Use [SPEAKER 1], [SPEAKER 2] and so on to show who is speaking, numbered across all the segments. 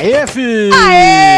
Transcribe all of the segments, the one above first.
[SPEAKER 1] Aê, fi!
[SPEAKER 2] Aê!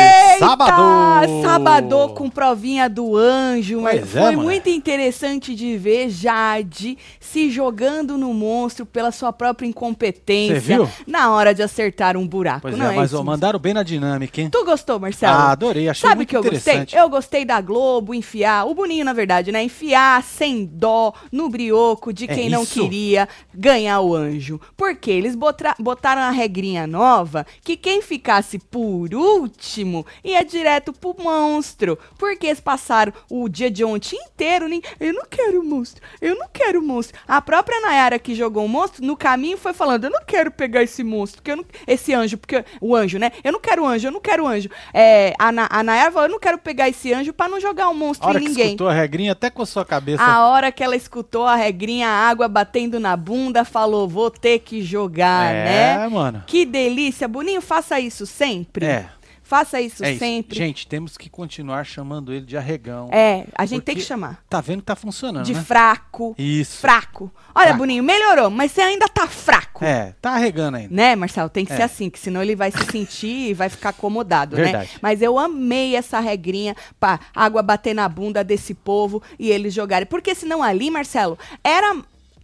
[SPEAKER 1] Sábado!
[SPEAKER 2] Sábado com provinha do anjo.
[SPEAKER 1] Pois
[SPEAKER 2] mas
[SPEAKER 1] é,
[SPEAKER 2] foi
[SPEAKER 1] mano.
[SPEAKER 2] muito interessante de ver Jade se jogando no monstro pela sua própria incompetência
[SPEAKER 1] Cê viu?
[SPEAKER 2] na hora de acertar um buraco.
[SPEAKER 1] Pois
[SPEAKER 2] não
[SPEAKER 1] é, mas
[SPEAKER 2] isso?
[SPEAKER 1] ó, mandaram bem na dinâmica, hein?
[SPEAKER 2] Tu gostou, Marcelo?
[SPEAKER 1] Ah, adorei, achei
[SPEAKER 2] Sabe o
[SPEAKER 1] muito
[SPEAKER 2] que eu gostei? Eu gostei da Globo enfiar, o Boninho, na verdade, né? Enfiar sem dó no brioco de
[SPEAKER 1] É
[SPEAKER 2] quem não
[SPEAKER 1] isso.
[SPEAKER 2] queria ganhar o anjo. Porque eles botaram a regrinha nova que quem ficasse por último ia direto pro monstro. Porque eles passaram o dia de ontem inteiro, nem. Eu não quero monstro, eu não quero monstro. A própria Nayara que jogou o monstro, no caminho foi falando: eu não quero pegar esse monstro, porque eu não, esse anjo, porque o anjo, né? Eu não quero anjo, eu não quero anjo. É, a, Na- a Nayara falou: eu não quero pegar esse anjo pra não jogar um
[SPEAKER 1] A
[SPEAKER 2] monstro
[SPEAKER 1] hora
[SPEAKER 2] em
[SPEAKER 1] que
[SPEAKER 2] ninguém.
[SPEAKER 1] escutou a regrinha, até com a sua cabeça.
[SPEAKER 2] A hora que ela escutou a regrinha, a água batendo na bunda, falou: vou ter que jogar,
[SPEAKER 1] é,
[SPEAKER 2] né?
[SPEAKER 1] mano.
[SPEAKER 2] Que delícia. Boninho, faça isso sempre.
[SPEAKER 1] É,
[SPEAKER 2] Faça isso
[SPEAKER 1] é isso.
[SPEAKER 2] sempre.
[SPEAKER 1] Gente, temos que continuar chamando ele de arregão.
[SPEAKER 2] É, a gente tem que chamar.
[SPEAKER 1] Tá vendo que tá funcionando,
[SPEAKER 2] De
[SPEAKER 1] né?
[SPEAKER 2] fraco.
[SPEAKER 1] Isso.
[SPEAKER 2] Fraco. Olha,
[SPEAKER 1] Fraco.
[SPEAKER 2] Boninho, melhorou, mas você ainda tá fraco.
[SPEAKER 1] É, tá arregando ainda.
[SPEAKER 2] Né, Marcelo? Tem que
[SPEAKER 1] É.
[SPEAKER 2] ser assim, que senão ele vai se sentir e vai ficar acomodado, né?
[SPEAKER 1] Verdade.
[SPEAKER 2] Mas eu amei essa regrinha pra água bater na bunda desse povo e eles jogarem. Porque senão ali, Marcelo, era.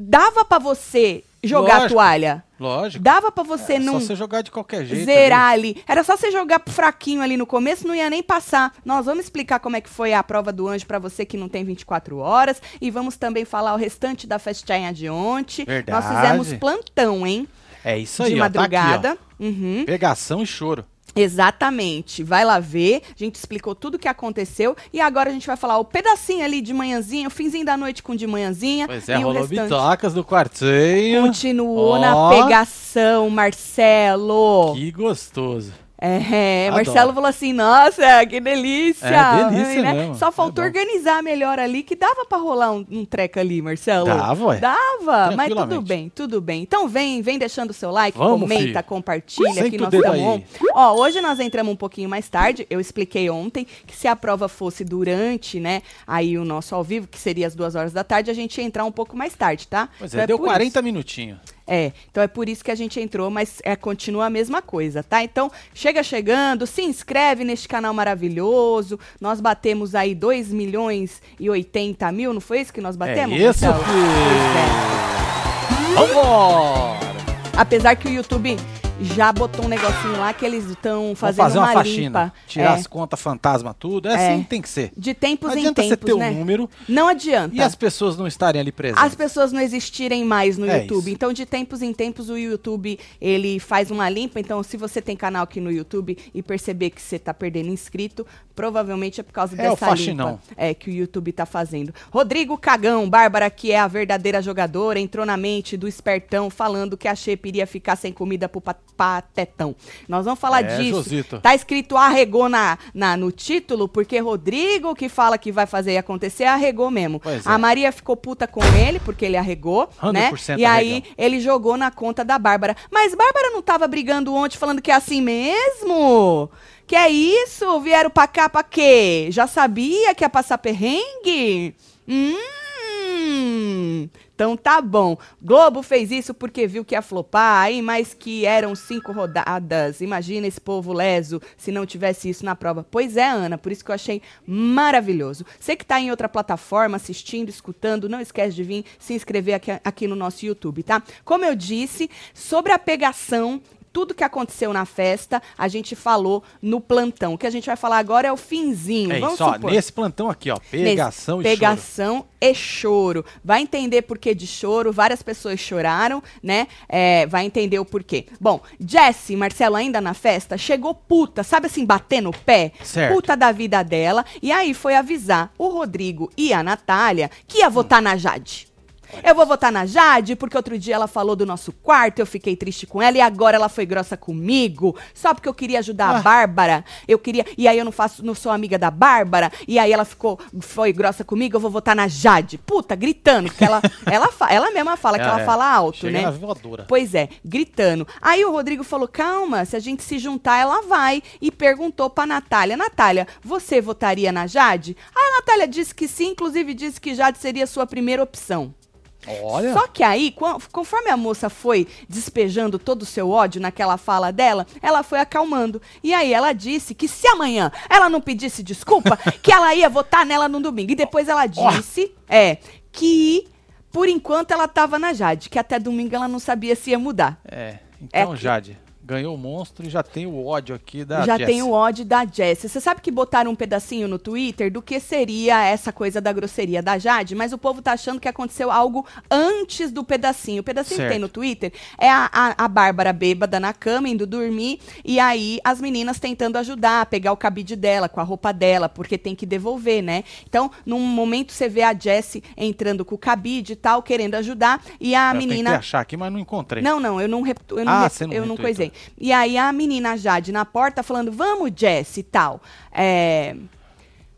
[SPEAKER 2] Dava pra você jogar a
[SPEAKER 1] Lógico.
[SPEAKER 2] toalha.
[SPEAKER 1] Lógico.
[SPEAKER 2] Dava pra você
[SPEAKER 1] é,
[SPEAKER 2] não
[SPEAKER 1] Só você jogar de qualquer jeito.
[SPEAKER 2] zerar ali. Era só você jogar fraquinho ali no começo, não ia nem passar. Nós vamos explicar como é que foi a prova do anjo pra você que não tem 24 horas e vamos também falar o restante da festinha de ontem.
[SPEAKER 1] Verdade.
[SPEAKER 2] Nós fizemos plantão, hein?
[SPEAKER 1] ali. É isso aí,
[SPEAKER 2] de
[SPEAKER 1] ó,
[SPEAKER 2] madrugada.
[SPEAKER 1] Tá aqui,
[SPEAKER 2] Uhum.
[SPEAKER 1] ó. Pegação e choro.
[SPEAKER 2] Exatamente. Vai lá ver. A gente explicou tudo o que aconteceu. E agora a gente vai falar o pedacinho ali de manhãzinha, o finzinho da noite com de manhãzinha.
[SPEAKER 1] Pois é,
[SPEAKER 2] e o
[SPEAKER 1] rolou bitocas do quartinho.
[SPEAKER 2] continuou
[SPEAKER 1] Ó.
[SPEAKER 2] na pegação, Marcelo.
[SPEAKER 1] Que gostoso.
[SPEAKER 2] É,
[SPEAKER 1] Adoro.
[SPEAKER 2] Marcelo falou assim: nossa, que delícia.
[SPEAKER 1] É, delícia mesmo.
[SPEAKER 2] Só faltou
[SPEAKER 1] É
[SPEAKER 2] organizar melhor ali, que dava pra rolar um, um treco ali, Marcelo.
[SPEAKER 1] Dava, ué.
[SPEAKER 2] Dava, mas tudo bem, tudo bem. Então vem, vem deixando o seu like,
[SPEAKER 1] Vamos,
[SPEAKER 2] comenta,
[SPEAKER 1] filho.
[SPEAKER 2] compartilha
[SPEAKER 1] Senta
[SPEAKER 2] que nós estamos. Ó, hoje nós entramos um pouquinho mais tarde. Eu expliquei ontem que se a prova fosse durante, né, aí o nosso ao vivo, que seria as duas horas da tarde, a gente ia entrar um pouco mais tarde, tá?
[SPEAKER 1] Pois
[SPEAKER 2] Então
[SPEAKER 1] é, deu
[SPEAKER 2] por
[SPEAKER 1] 40 minutinhos.
[SPEAKER 2] É, então é por isso que a gente entrou, mas é, continua a mesma coisa, tá? Então, chega chegando, se inscreve neste canal maravilhoso. Nós batemos aí 2 milhões e 80 mil, não foi isso que nós batemos?
[SPEAKER 1] é isso,
[SPEAKER 2] Marcelo? Pois é.
[SPEAKER 1] Vambora!
[SPEAKER 2] Apesar que o YouTube já botou um negocinho lá que eles estão fazendo
[SPEAKER 1] fazer uma,
[SPEAKER 2] uma,
[SPEAKER 1] faxina.
[SPEAKER 2] limpa.
[SPEAKER 1] Tirar
[SPEAKER 2] É,
[SPEAKER 1] as contas fantasma, tudo. É,
[SPEAKER 2] É.
[SPEAKER 1] assim que tem que ser.
[SPEAKER 2] de tempos
[SPEAKER 1] Não
[SPEAKER 2] em
[SPEAKER 1] adianta você
[SPEAKER 2] tempos,
[SPEAKER 1] ter
[SPEAKER 2] né?
[SPEAKER 1] número
[SPEAKER 2] Não adianta.
[SPEAKER 1] e as pessoas não estarem ali presentes.
[SPEAKER 2] as pessoas não existirem mais no
[SPEAKER 1] É
[SPEAKER 2] YouTube.
[SPEAKER 1] isso.
[SPEAKER 2] Então, de tempos em tempos, o YouTube ele faz uma limpa. Então, se você tem canal aqui no YouTube e perceber que você tá perdendo inscrito, provavelmente é por causa
[SPEAKER 1] É
[SPEAKER 2] dessa
[SPEAKER 1] faxinão.
[SPEAKER 2] limpa é, que o YouTube tá fazendo. Rodrigo Cagão, Bárbara, que é a verdadeira jogadora, entrou na mente do espertão falando que a Shepe iria ficar sem comida pro pa- patetão. Nós vamos falar
[SPEAKER 1] É,
[SPEAKER 2] disso. Tá escrito arregou na, na, no título, porque Rodrigo, que fala que vai fazer acontecer, arregou mesmo.
[SPEAKER 1] É.
[SPEAKER 2] A Maria ficou puta com ele, porque ele arregou, né?
[SPEAKER 1] 100%
[SPEAKER 2] E aí
[SPEAKER 1] arregão.
[SPEAKER 2] ele jogou na conta da Bárbara. Mas Bárbara não tava brigando ontem falando que é assim mesmo? Que é isso? Vieram pra cá pra quê? Já sabia que ia passar perrengue? Hum. Então tá bom. Globo fez isso porque viu que ia flopar, aí mais que eram cinco rodadas. Imagina esse povo leso se não tivesse isso na prova. Pois é, Ana, por isso que eu achei maravilhoso. Você que tá em outra plataforma, assistindo, escutando, não esquece de vir se inscrever aqui, aqui no nosso YouTube, tá? Como eu disse, sobre a pegação tudo que aconteceu na festa, a gente falou no plantão. O que a gente vai falar agora é o finzinho.
[SPEAKER 1] É
[SPEAKER 2] Vamos
[SPEAKER 1] isso, ó,
[SPEAKER 2] supor.
[SPEAKER 1] nesse plantão aqui, ó, pegação
[SPEAKER 2] Nesse-
[SPEAKER 1] e choro.
[SPEAKER 2] pegação e choro. Vai entender por que de choro. Várias pessoas choraram, né? É, vai entender o porquê. Bom, Jessie, Marcelo, ainda na festa, chegou puta, sabe assim, batendo o pé?
[SPEAKER 1] Certo.
[SPEAKER 2] Puta da vida dela. E aí foi avisar o Rodrigo e a Natália que ia votar na Jade. Eu vou votar na Jade, porque outro dia ela falou do nosso quarto, eu fiquei triste com ela, e agora ela foi grossa comigo, só porque eu queria ajudar a
[SPEAKER 1] Ah.
[SPEAKER 2] Bárbara. Eu queria. E aí eu não faço, não sou amiga da Bárbara, e aí ela ficou, foi grossa comigo, eu vou votar na Jade. Puta, gritando, porque ela, ela, fa- ela mesma fala que ela
[SPEAKER 1] É,
[SPEAKER 2] fala alto,
[SPEAKER 1] chega
[SPEAKER 2] né?
[SPEAKER 1] na voadora.
[SPEAKER 2] Pois é, gritando. Aí o Rodrigo falou: calma, se a gente se juntar, ela vai. E perguntou pra Natália: Natália, você votaria na Jade? A Natália disse que sim, inclusive disse que Jade seria sua primeira opção.
[SPEAKER 1] Olha.
[SPEAKER 2] Só que aí, conforme a moça foi despejando todo o seu ódio naquela fala dela, ela foi acalmando. E aí ela disse que se amanhã ela não pedisse desculpa, que ela ia votar nela no domingo. E depois ela disse, é, que por enquanto ela tava na Jade, que até domingo ela não sabia se ia mudar.
[SPEAKER 1] É. Então,
[SPEAKER 2] É
[SPEAKER 1] Jade, ganhou o monstro e já tem o ódio aqui da
[SPEAKER 2] Já
[SPEAKER 1] Jessie.
[SPEAKER 2] tem o ódio da Jessie. Você sabe que botaram um pedacinho no Twitter do que seria essa coisa da grosseria da Jade, mas o povo tá achando que aconteceu algo antes do pedacinho. O pedacinho que
[SPEAKER 1] Certo.
[SPEAKER 2] tem no Twitter é a, a, a Bárbara bêbada na cama, indo dormir, e aí as meninas tentando ajudar a pegar o cabide dela, com a roupa dela, porque tem que devolver, né? Então, num momento você vê a Jessie entrando com o cabide e tal, querendo ajudar, e a
[SPEAKER 1] Eu
[SPEAKER 2] menina...
[SPEAKER 1] tentei achar aqui, mas não encontrei.
[SPEAKER 2] Não, não, eu não, rep- eu não,
[SPEAKER 1] Ah,
[SPEAKER 2] rep-
[SPEAKER 1] você não
[SPEAKER 2] eu não coisei. E aí a menina Jade na porta falando, vamos, Jess e tal. É,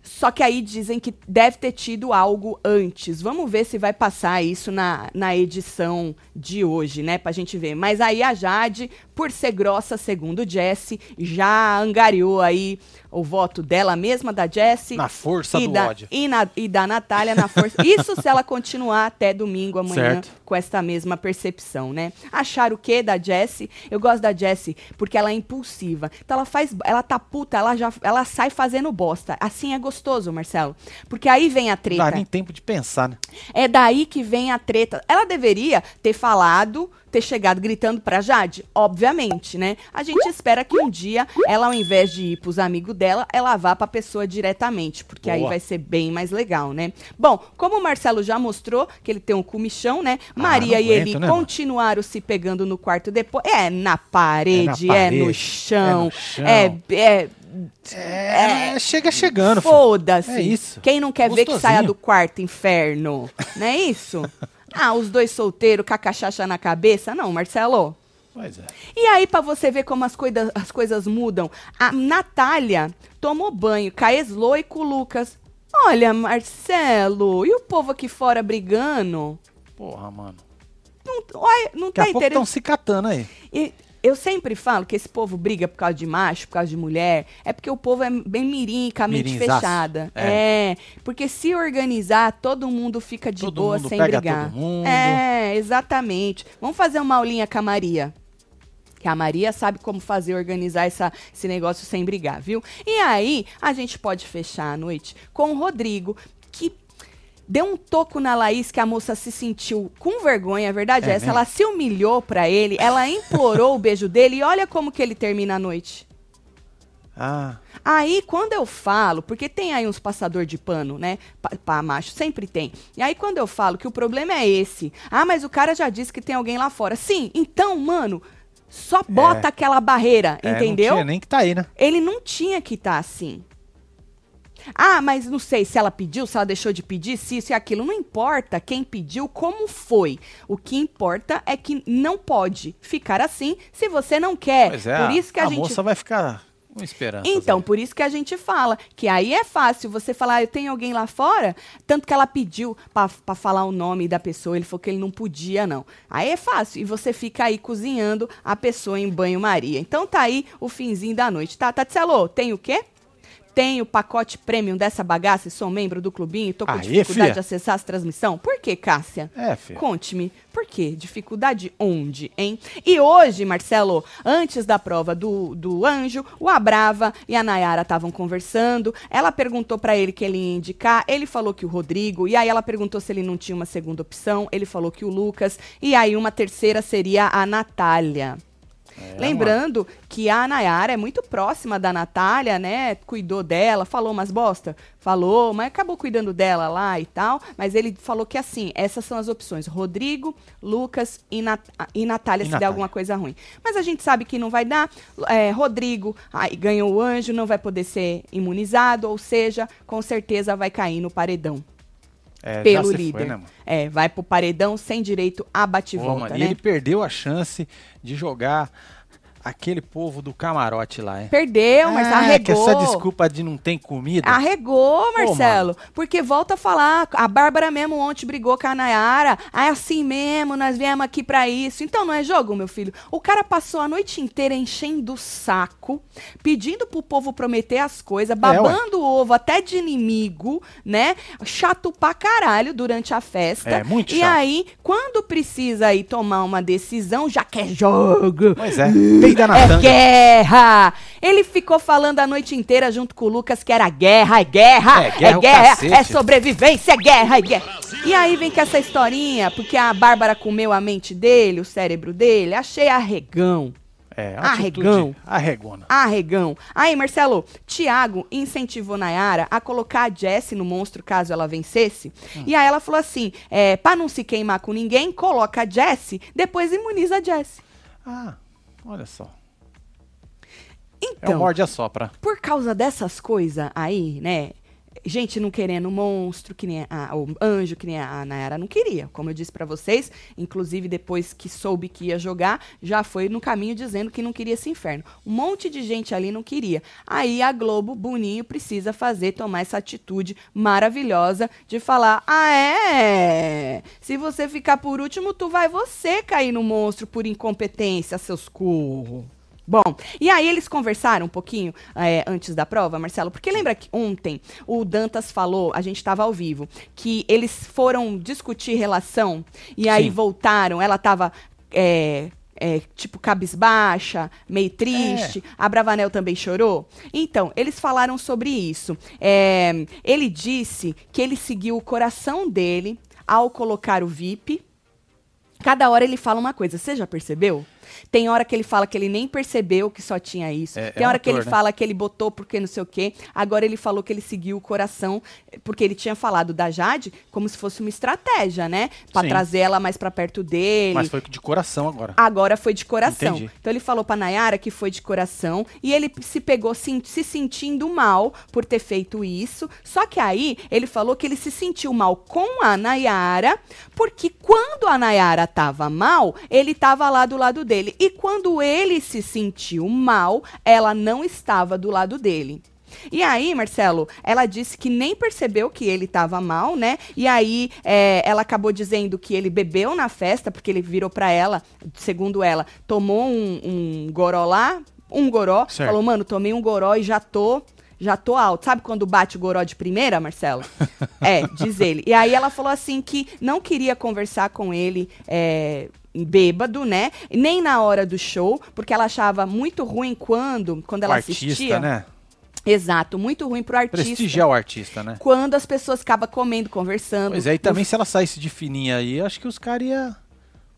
[SPEAKER 2] Só que aí dizem que deve ter tido algo antes. Vamos ver se vai passar isso na, na edição de hoje, né? Pra gente ver. Mas aí a Jade, por ser grossa, segundo Jesse, já angariou aí o voto dela mesma, da Jessie.
[SPEAKER 1] Na força
[SPEAKER 2] e
[SPEAKER 1] do
[SPEAKER 2] da,
[SPEAKER 1] ódio.
[SPEAKER 2] E, na- e da Natália na força. Isso se ela continuar até domingo amanhã
[SPEAKER 1] Certo.
[SPEAKER 2] com essa mesma percepção, né? Achar o quê da Jessie? Eu gosto da Jessie porque ela é impulsiva. Então ela faz, ela tá puta, ela já ela sai fazendo bosta. Assim é gostoso, Marcelo. Porque aí vem a
[SPEAKER 1] Não
[SPEAKER 2] treta.
[SPEAKER 1] dá nem tempo de pensar, né?
[SPEAKER 2] É daí que vem a treta. Ela deveria ter falado, ter chegado gritando pra Jade? Obviamente, né? A gente espera que um dia ela, ao invés de ir pros amigos dela, ela vá pra pessoa diretamente, porque aí
[SPEAKER 1] Boa.
[SPEAKER 2] vai ser bem mais legal, né? Bom, como o Marcelo já mostrou que ele tem um comichão, né? Maria
[SPEAKER 1] não
[SPEAKER 2] e
[SPEAKER 1] aguento,
[SPEAKER 2] ele
[SPEAKER 1] né,
[SPEAKER 2] continuaram se pegando no quarto depois. É na parede, é, no
[SPEAKER 1] parede,
[SPEAKER 2] chão,
[SPEAKER 1] é no chão.
[SPEAKER 2] é- é
[SPEAKER 1] É, chega chegando.
[SPEAKER 2] Foda-se.
[SPEAKER 1] É isso.
[SPEAKER 2] Quem não quer ver que
[SPEAKER 1] Gostosinho.
[SPEAKER 2] saia do quarto, inferno? Não é isso? Ah, os dois solteiros com a cachaça na cabeça? Não, Marcelo.
[SPEAKER 1] Pois é.
[SPEAKER 2] E aí, pra você ver como as, coida- as coisas mudam, a Natália tomou banho Eslo e com o Lucas. Olha, Marcelo, e o povo aqui fora brigando?
[SPEAKER 1] Porra, mano.
[SPEAKER 2] Não, olha, não
[SPEAKER 1] Daqui
[SPEAKER 2] tá
[SPEAKER 1] a pouco estão se catando aí.
[SPEAKER 2] E eu sempre falo que esse povo briga por causa de macho, por causa de mulher, é porque o povo é bem mirim, com a mente
[SPEAKER 1] Mirinzaço.
[SPEAKER 2] fechada.
[SPEAKER 1] É.
[SPEAKER 2] É. Porque se organizar, todo mundo fica de
[SPEAKER 1] Todo
[SPEAKER 2] boa
[SPEAKER 1] mundo
[SPEAKER 2] sem
[SPEAKER 1] pega
[SPEAKER 2] brigar.
[SPEAKER 1] todo mundo.
[SPEAKER 2] É, exatamente. Vamos fazer uma aulinha com a Maria. Que a Maria sabe como fazer, organizar essa, esse negócio sem brigar, viu? E aí, a gente pode fechar a noite com o Rodrigo, que deu um toco na Laís que a moça se sentiu com vergonha, a verdade é,
[SPEAKER 1] É
[SPEAKER 2] essa. Ela se humilhou pra ele, ela implorou o beijo dele e olha como que ele termina a noite.
[SPEAKER 1] Ah,
[SPEAKER 2] Aí, quando eu falo, porque tem aí uns passador de pano, né? Pra macho, sempre tem. E aí, quando eu falo que o problema é esse. Ah, mas o cara já disse que tem alguém lá fora. Sim, então, mano, só bota aquela barreira,
[SPEAKER 1] é,
[SPEAKER 2] entendeu?
[SPEAKER 1] Não tinha nem que tá aí, né?
[SPEAKER 2] Ele não tinha que estar assim. Ah, mas não sei se ela pediu, se ela deixou de pedir, se isso e aquilo. Não importa quem pediu, como foi. O que importa é que não pode ficar assim se você não quer.
[SPEAKER 1] Pois é,
[SPEAKER 2] Por isso que a, gente
[SPEAKER 1] moça vai ficar com esperança.
[SPEAKER 2] então, por isso que a gente fala que aí é fácil você falar, "Ah, eu tenho alguém lá fora, tanto que ela pediu pra pra falar o nome da pessoa, ele falou que ele não podia, não. Aí é fácil, e você fica aí cozinhando a pessoa em banho-maria. Então tá aí o finzinho da noite, tá? Tatselo, tem o quê? Tem o pacote premium dessa bagaça e sou membro do clubinho e tô com
[SPEAKER 1] Aí,
[SPEAKER 2] dificuldade
[SPEAKER 1] fia.
[SPEAKER 2] de acessar as transmissão. Por que, Cássia?
[SPEAKER 1] É.
[SPEAKER 2] Conte-me, por quê? Dificuldade onde, hein? E hoje, Marcelo, antes da prova do, do anjo, o Abrava e a Nayara estavam conversando. Ela perguntou pra ele que ele ia indicar, ele falou que o Rodrigo, e aí ela perguntou se ele não tinha uma segunda opção, ele falou que o Lucas, e aí uma terceira seria a Natália.
[SPEAKER 1] É,
[SPEAKER 2] Lembrando que a Nayara é muito próxima da Natália, né? Cuidou dela, falou umas bosta? Falou, mas acabou cuidando dela lá e tal. Mas ele falou que assim, essas são as opções: Rodrigo, Lucas e, Nat e Natália,
[SPEAKER 1] E
[SPEAKER 2] se der
[SPEAKER 1] Natália.
[SPEAKER 2] alguma coisa ruim. Mas a gente sabe que não vai dar. É, Rodrigo aí ganhou o anjo, não vai poder ser imunizado, ou seja, com certeza vai cair no paredão.
[SPEAKER 1] É,
[SPEAKER 2] Pelo
[SPEAKER 1] se foi,
[SPEAKER 2] líder.
[SPEAKER 1] né,
[SPEAKER 2] é, vai pro paredão sem direito a bate-volta,
[SPEAKER 1] mano, e
[SPEAKER 2] né?
[SPEAKER 1] ele perdeu a chance de jogar Aquele povo do camarote lá, hein?
[SPEAKER 2] Perdeu, mas
[SPEAKER 1] Ah,
[SPEAKER 2] arregou.
[SPEAKER 1] que essa desculpa de não tem comida.
[SPEAKER 2] Arregou, Marcelo. porque volta a falar. A Bárbara mesmo ontem brigou com a Nayara. Ah, é assim mesmo, nós viemos aqui pra isso. Então não é jogo, meu filho. O cara passou a noite inteira enchendo o saco, pedindo pro povo prometer as coisas, babando o ovo até de inimigo, né? Chato pra caralho durante a festa.
[SPEAKER 1] É, muito
[SPEAKER 2] E
[SPEAKER 1] chato.
[SPEAKER 2] aí, quando precisa aí tomar uma decisão, já quer jogo.
[SPEAKER 1] Pois é, peida na
[SPEAKER 2] É
[SPEAKER 1] tanga.
[SPEAKER 2] guerra! Ele ficou falando a noite inteira junto com o Lucas que era guerra, é guerra,
[SPEAKER 1] É,
[SPEAKER 2] é
[SPEAKER 1] guerra o
[SPEAKER 2] guerra,
[SPEAKER 1] cacete.
[SPEAKER 2] é sobrevivência, é guerra, é guerra. E aí vem com essa historinha, porque a Bárbara comeu a mente dele, o cérebro dele, achei arregão.
[SPEAKER 1] É,
[SPEAKER 2] Arregão.
[SPEAKER 1] Arregona.
[SPEAKER 2] Arregão. Aí, Marcelo, Tiago incentivou Nayara a colocar a Jessie no monstro caso ela vencesse.
[SPEAKER 1] Hum.
[SPEAKER 2] E aí ela falou assim: é, pra não se queimar com ninguém, coloca a Jessie, depois imuniza a Jessie.
[SPEAKER 1] Ah, olha só. É um
[SPEAKER 2] Então,
[SPEAKER 1] morde a sopra.
[SPEAKER 2] por causa dessas coisas aí, né? Gente não querendo monstro, que nem a, o anjo, que nem a Nayara não queria. Como eu disse pra vocês, inclusive depois que soube que ia jogar, já foi no caminho dizendo que não queria esse inferno. Um monte de gente ali não queria. Aí a Globo, Boninho, precisa fazer, tomar essa atitude maravilhosa de falar: ah, é? Se você ficar por último, tu vai você cair no monstro por incompetência, seus curros. Bom, e aí eles conversaram um pouquinho é, antes da prova, Marcelo, porque lembra que ontem o Dantas falou, a gente estava ao vivo, que eles foram discutir relação e aí
[SPEAKER 1] Sim.
[SPEAKER 2] voltaram, ela estava é, é, tipo cabisbaixa, meio triste, a Bravanel também chorou. Então, eles falaram sobre isso. É, ele disse que ele seguiu o coração dele ao colocar o VIP. Cada hora ele fala uma coisa, você já percebeu? Tem hora que ele fala que ele nem percebeu que só tinha isso.
[SPEAKER 1] É-
[SPEAKER 2] Tem
[SPEAKER 1] é um
[SPEAKER 2] hora que ele
[SPEAKER 1] ator, né?
[SPEAKER 2] fala que ele botou porque não sei o quê. Agora ele falou que ele seguiu o coração, eh, porque ele tinha falado da Jade como se fosse uma estratégia, né? Pra
[SPEAKER 1] Sim.
[SPEAKER 2] trazer ela mais pra perto dele.
[SPEAKER 1] Mas foi de coração agora.
[SPEAKER 2] Agora foi de coração.
[SPEAKER 1] Entendi.
[SPEAKER 2] Então ele falou pra Nayara que foi de coração e ele se pegou sim- se sentindo mal por ter feito isso. Só que aí ele falou que ele se sentiu mal com a Nayara, porque quando a Nayara tava mal, ele tava lá do lado dele. E quando ele se sentiu mal, ela não estava do lado dele. E aí, Marcelo, ela disse que nem percebeu que ele estava mal, né? E aí, é, ela acabou dizendo que ele bebeu na festa, porque ele virou pra ela, segundo ela, tomou um, um goró lá, um goró,
[SPEAKER 1] Certo.
[SPEAKER 2] falou, mano, tomei um goró e já tô. Já tô alto. Sabe quando bate o goró de primeira, Marcelo? é, diz ele. E aí ela falou assim que não queria conversar com ele é, bêbado, né? Nem na hora do show, porque ela achava muito ruim quando, quando ela
[SPEAKER 1] o artista,
[SPEAKER 2] assistia.
[SPEAKER 1] né?
[SPEAKER 2] Exato, muito ruim pro artista.
[SPEAKER 1] Prestigiar o artista, né?
[SPEAKER 2] Quando as pessoas acabam comendo, conversando.
[SPEAKER 1] Pois é, e também se ela saísse de fininha aí, eu acho que os caras iam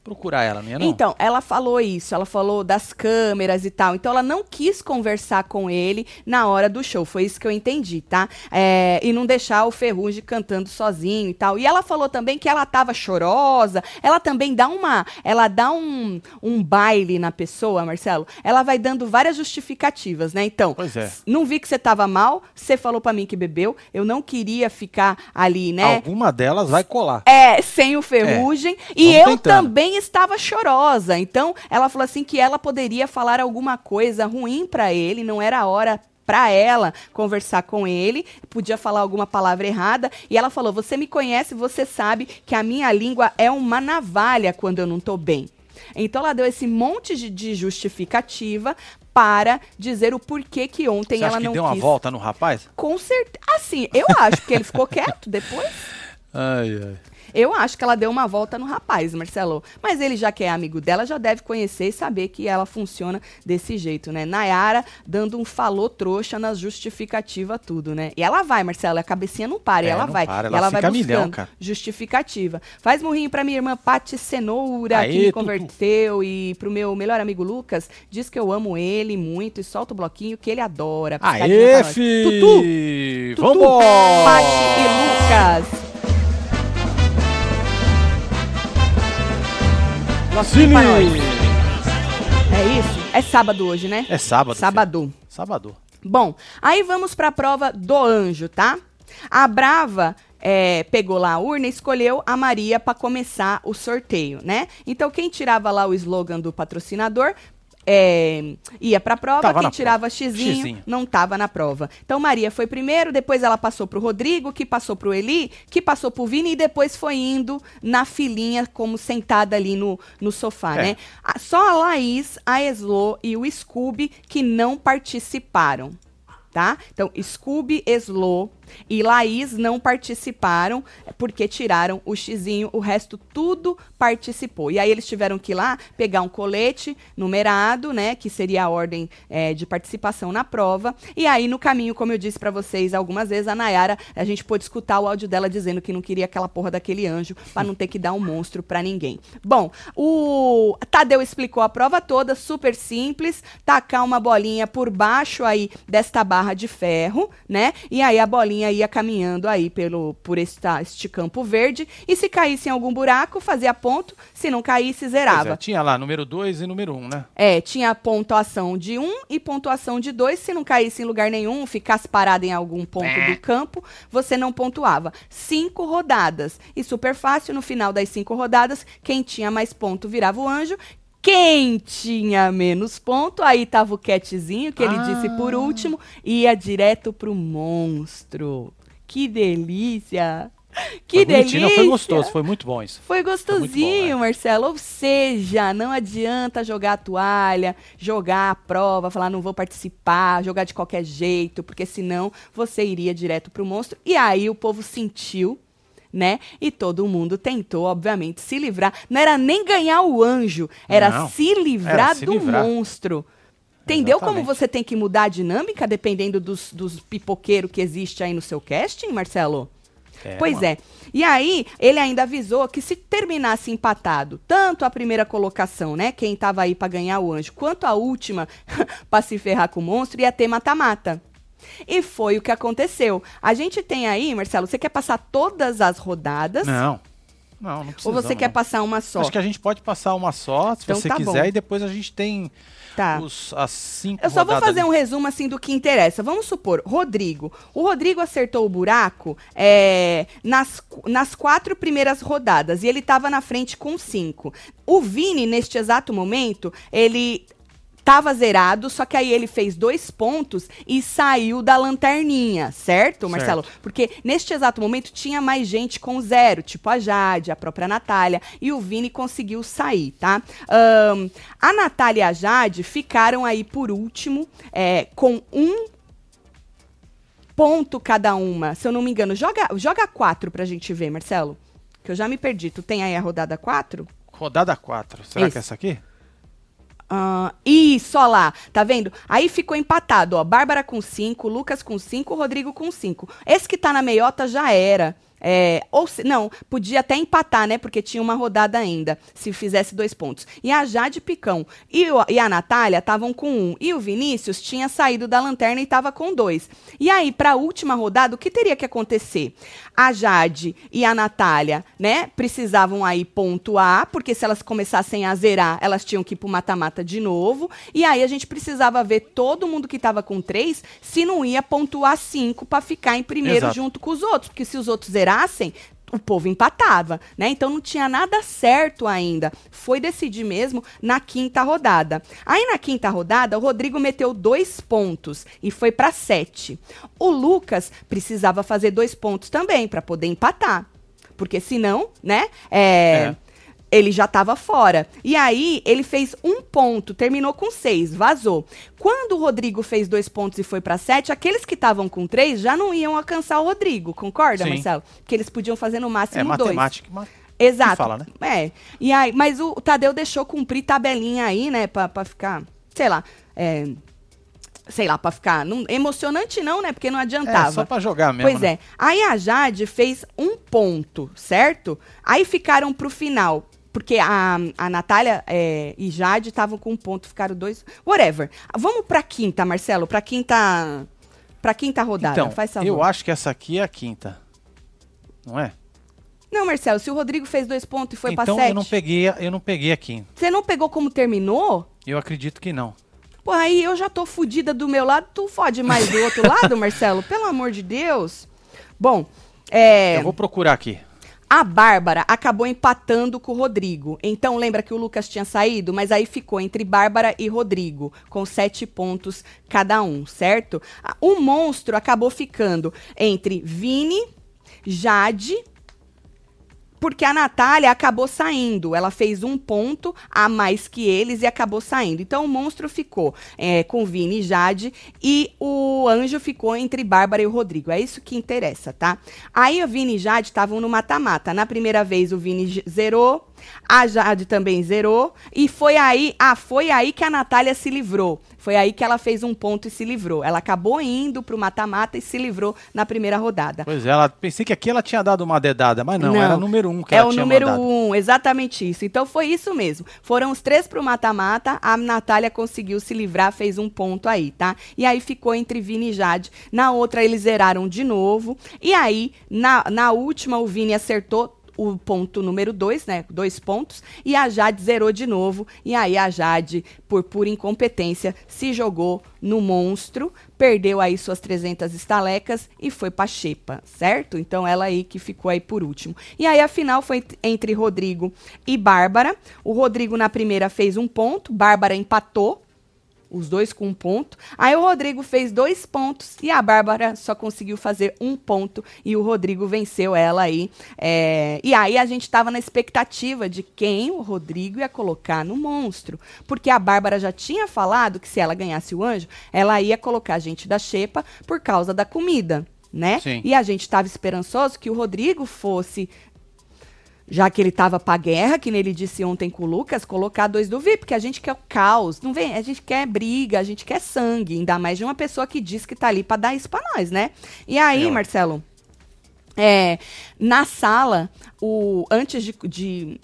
[SPEAKER 1] procurar ela, não ia não?
[SPEAKER 2] Então, ela falou isso, ela falou das câmeras e tal. Então, ela não quis conversar com ele na hora do show. Foi isso que eu entendi, tá? É, e não deixar o Ferrugem cantando sozinho e tal. E ela falou também que ela tava chorosa. Ela também dá uma. Ela dá um, um baile na pessoa, Marcelo. Ela vai dando várias justificativas, né? Então,
[SPEAKER 1] Pois é.
[SPEAKER 2] não vi que você tava mal, você falou pra mim que bebeu. Eu não queria ficar ali, né?
[SPEAKER 1] Alguma delas vai colar.
[SPEAKER 2] É, sem o ferrugem. e
[SPEAKER 1] vamos
[SPEAKER 2] eu
[SPEAKER 1] tentando.
[SPEAKER 2] também estava chorosa. Então, ela falou assim que ela poderia falar alguma coisa ruim pra ele, não era a hora pra ela conversar com ele, podia falar alguma palavra errada, e ela falou: "Você me conhece, você sabe que a minha língua é uma navalha quando eu não tô bem". Então ela deu esse monte de, de justificativa para dizer o porquê que ontem
[SPEAKER 1] Você acha
[SPEAKER 2] ela
[SPEAKER 1] que
[SPEAKER 2] não
[SPEAKER 1] deu uma
[SPEAKER 2] quis.
[SPEAKER 1] volta no rapaz?
[SPEAKER 2] Com certeza. Assim, eu acho que ele ficou quieto depois.
[SPEAKER 1] Ai, ai.
[SPEAKER 2] Eu acho que ela deu uma volta no rapaz, Marcelo. Mas ele, já que é amigo dela, já deve conhecer e saber que ela funciona desse jeito, né? Nayara dando um falou trouxa nas justificativa tudo, né? E ela vai, Marcelo, a cabecinha não para, e
[SPEAKER 1] É,
[SPEAKER 2] ela
[SPEAKER 1] não
[SPEAKER 2] vai.
[SPEAKER 1] para,
[SPEAKER 2] e
[SPEAKER 1] ela
[SPEAKER 2] ela vai buscando
[SPEAKER 1] milhão, cara.
[SPEAKER 2] justificativa. Faz murrinho pra minha irmã Pati Cenoura,
[SPEAKER 1] Aê,
[SPEAKER 2] que me converteu, e pro meu melhor amigo Lucas, diz que eu amo ele muito e solta o bloquinho que ele adora.
[SPEAKER 1] Aê, fi!
[SPEAKER 2] Tutu! Tutu,
[SPEAKER 1] Vambora!
[SPEAKER 2] Pati e Lucas. Nós. É isso? É sábado hoje, né?
[SPEAKER 1] É sábado.
[SPEAKER 2] Sábado.
[SPEAKER 1] Sábado.
[SPEAKER 2] Bom, aí vamos pra prova do anjo, tá? A Brava é, pegou lá a urna e escolheu a Maria pra começar o sorteio, né? Então, quem tirava lá o slogan do patrocinador é, ia pra prova,
[SPEAKER 1] Tava
[SPEAKER 2] quem tirava xizinho,
[SPEAKER 1] Xizinho.
[SPEAKER 2] não tava na prova. Então Maria foi primeiro, depois ela passou pro Rodrigo, que passou pro Eli, que passou pro Vini e depois foi indo na filinha como sentada ali no, no sofá,
[SPEAKER 1] É.
[SPEAKER 2] né? A- Só a Laís, a Eslo e o Scooby que não participaram. Tá? Então, Scooby, Eslo e Laís não participaram é, porque tiraram o xizinho, o resto tudo participou. E aí eles tiveram que ir lá pegar um colete numerado, né, que seria a ordem é, de participação na prova. E aí no caminho, como eu disse pra vocês algumas vezes, a Nayara, a gente pôde escutar o áudio dela dizendo que não queria aquela porra daquele anjo pra não ter que dar um monstro pra ninguém. Bom, o Tadeu explicou a prova toda, super simples, tacar uma bolinha por baixo aí desta barra de ferro, né? E aí a bolinha ia caminhando aí pelo por esta, este campo verde e se caísse em algum buraco, fazia ponto, se não caísse,
[SPEAKER 1] Pois
[SPEAKER 2] zerava.
[SPEAKER 1] é, tinha lá número 2 e número 1, um, né?
[SPEAKER 2] É, tinha pontuação de 1 um e pontuação de 2. Se não caísse em lugar nenhum, ficasse parado em algum ponto do campo, você não pontuava. Cinco rodadas. E super fácil, no final das cinco rodadas, quem tinha mais ponto virava o anjo. Quem tinha menos ponto, aí tava o catzinho, que ele
[SPEAKER 1] Ah.
[SPEAKER 2] disse por último, ia direto pro monstro. Que delícia! Que
[SPEAKER 1] foi
[SPEAKER 2] delícia!
[SPEAKER 1] não, foi gostoso, foi muito bom isso.
[SPEAKER 2] Foi gostosinho,
[SPEAKER 1] bom,
[SPEAKER 2] Marcelo. Ou seja, não adianta jogar a toalha, jogar a prova, falar não vou participar, jogar de qualquer jeito, porque senão você iria direto pro monstro. E aí o povo sentiu, né? E todo mundo tentou, obviamente, se livrar. Não era nem ganhar o anjo, era
[SPEAKER 1] Não,
[SPEAKER 2] se livrar
[SPEAKER 1] era se
[SPEAKER 2] do
[SPEAKER 1] livrar.
[SPEAKER 2] monstro. Entendeu como
[SPEAKER 1] Exatamente.
[SPEAKER 2] você tem que mudar a dinâmica dependendo dos, dos pipoqueiros que existe aí no seu casting, Marcelo?
[SPEAKER 1] É,
[SPEAKER 2] Pois
[SPEAKER 1] mano.
[SPEAKER 2] é. E aí, ele ainda avisou que se terminasse empatado, tanto a primeira colocação, né, quem tava aí pra ganhar o anjo, quanto a última pra se ferrar com o monstro, ia ter mata-mata. E foi o que aconteceu. A gente tem aí, Marcelo, você quer passar todas as rodadas?
[SPEAKER 1] Não. Não, não precisa.
[SPEAKER 2] ou você quer passar uma só?
[SPEAKER 1] Acho que a gente pode passar uma só, se
[SPEAKER 2] Então
[SPEAKER 1] você
[SPEAKER 2] tá
[SPEAKER 1] quiser,
[SPEAKER 2] bom.
[SPEAKER 1] e depois a gente tem
[SPEAKER 2] Tá.
[SPEAKER 1] os, as cinco
[SPEAKER 2] Eu só vou fazer
[SPEAKER 1] ali.
[SPEAKER 2] um resumo assim do que interessa. Vamos supor, Rodrigo. O Rodrigo acertou o buraco é, nas, nas quatro primeiras rodadas e ele estava na frente com cinco. O Vini, neste exato momento, ele tava zerado, só que aí ele fez dois pontos e saiu da lanterninha, certo, Marcelo? Porque neste exato momento tinha mais gente com zero, tipo a Jade, a própria Natália, e o Vini conseguiu sair, tá? Ahn, a Natália e a Jade ficaram aí por último, é, com um ponto cada uma, se eu não me engano. Joga, joga quatro pra gente ver, Marcelo. Que eu já me perdi. Tu tem aí a rodada quatro?
[SPEAKER 1] Rodada 4. Será
[SPEAKER 2] Isso.
[SPEAKER 1] que é essa aqui?
[SPEAKER 2] Ah, isso, ó lá, tá vendo? Aí ficou empatado, ó. Bárbara com 5, Lucas com 5, Rodrigo com 5. Esse que tá na meiota já era. É, ou se, não, podia até empatar, né? Porque tinha uma rodada ainda, se fizesse dois pontos. E a Jade Picão e, o- e a Natália estavam com um. E o Vinícius tinha saído da lanterna e estava com dois. E aí, pra última rodada, o que teria que acontecer? A Jade e a Natália, né? Precisavam aí pontuar, porque se elas começassem a zerar, elas tinham que ir pro mata-mata de novo. E aí a gente precisava ver todo mundo que tava com três se não ia pontuar cinco pra ficar em primeiro
[SPEAKER 1] Exato.
[SPEAKER 2] junto com os outros. Porque se os outros zerassem, o povo empatava, né? Então não tinha nada certo ainda. Foi decidir mesmo na quinta rodada. Aí na quinta rodada, o Rodrigo meteu dois pontos e foi pra sete. O Lucas precisava fazer dois pontos também pra poder empatar. Porque senão, né? é,
[SPEAKER 1] É.
[SPEAKER 2] Ele já estava fora. E aí, ele fez um ponto, terminou com seis, vazou. Quando o Rodrigo fez dois pontos e foi para sete, aqueles que estavam com três já não iam alcançar o Rodrigo, concorda,
[SPEAKER 1] Sim.
[SPEAKER 2] Marcelo? Porque eles podiam fazer no
[SPEAKER 1] É
[SPEAKER 2] máximo dois.
[SPEAKER 1] matemática. ma-
[SPEAKER 2] Exato.
[SPEAKER 1] que fala, né?
[SPEAKER 2] É. E aí, mas o Tadeu deixou cumprir tabelinha aí, né, pra, pra ficar, sei lá, é, sei lá, pra ficar não- emocionante não, né, porque não adiantava.
[SPEAKER 1] É, só pra jogar mesmo.
[SPEAKER 2] Pois
[SPEAKER 1] né?
[SPEAKER 2] é. Aí a Jade fez um ponto, certo? Aí ficaram pro final. Porque a, a Natália é, e Jade estavam com um ponto, ficaram dois. Whatever. Vamos pra quinta, Marcelo, pra quinta. Pra quinta rodada.
[SPEAKER 1] Então,
[SPEAKER 2] Faz favor.
[SPEAKER 1] eu acho que essa aqui é a quinta. Não é?
[SPEAKER 2] Não, Marcelo, se o Rodrigo fez dois pontos e foi
[SPEAKER 1] então
[SPEAKER 2] pra sete.
[SPEAKER 1] eu não peguei, eu não peguei a quinta.
[SPEAKER 2] Você não pegou como terminou?
[SPEAKER 1] Eu acredito que não.
[SPEAKER 2] Pô, aí eu já tô fudida do meu lado, tu fode mais do outro lado, Marcelo? Pelo amor de Deus. Bom, é.
[SPEAKER 1] Eu vou procurar aqui.
[SPEAKER 2] A Bárbara acabou empatando com o Rodrigo. Então, lembra que o Lucas tinha saído? Mas aí ficou entre Bárbara e Rodrigo, com sete pontos cada um, certo? O monstro acabou ficando entre Vini, Jade porque a Natália acabou saindo. Ela fez um ponto a mais que eles e acabou saindo. Então o monstro ficou é, com Vini e Jade e o anjo ficou entre Bárbara e o Rodrigo. É isso que interessa, tá? Aí o Vini e Jade estavam no mata-mata. Na primeira vez o Vini zerou. A Jade também zerou. E foi aí, ah, foi aí que a Natália se livrou. Foi aí que ela fez um ponto e se livrou. Ela acabou indo pro mata-mata e se livrou na primeira rodada.
[SPEAKER 1] Pois é, ela, pensei que aqui ela tinha dado uma dedada, mas não,
[SPEAKER 2] Não.
[SPEAKER 1] era número um que
[SPEAKER 2] é
[SPEAKER 1] ela
[SPEAKER 2] o
[SPEAKER 1] tinha
[SPEAKER 2] número
[SPEAKER 1] mandado.
[SPEAKER 2] um, exatamente isso. Então foi isso mesmo. Foram os três pro mata-mata, a Natália conseguiu se livrar, fez um ponto aí, tá? E aí ficou entre Vini e Jade. Na outra eles zeraram de novo. E aí, na, na última, o Vini acertou o ponto número dois, né? Dois pontos. E a Jade zerou de novo. E aí a Jade, por pura incompetência, se jogou no monstro, perdeu aí suas 300 estalecas e foi pra xepa, certo? Então ela aí que ficou aí por último. E aí a final foi entre Rodrigo e Bárbara. O Rodrigo na primeira fez um ponto, Bárbara empatou. Os dois com um ponto. Aí o Rodrigo fez dois pontos e a Bárbara só conseguiu fazer um ponto. E o Rodrigo venceu ela aí. É, E aí a gente tava na expectativa de quem o Rodrigo ia colocar no monstro. Porque a Bárbara já tinha falado que se ela ganhasse o anjo, ela ia colocar a gente da xepa por causa da comida. Né? E a gente estava esperançoso que o Rodrigo fosse já que ele tava pra guerra, que nem ele disse ontem com o Lucas, colocar dois do VIP, porque a gente quer o caos, não vem, a gente quer briga, a gente quer sangue, ainda mais de uma pessoa que diz que tá ali pra dar isso pra nós, né? E aí,
[SPEAKER 1] É.
[SPEAKER 2] Marcelo, é, na sala, o antes de, de-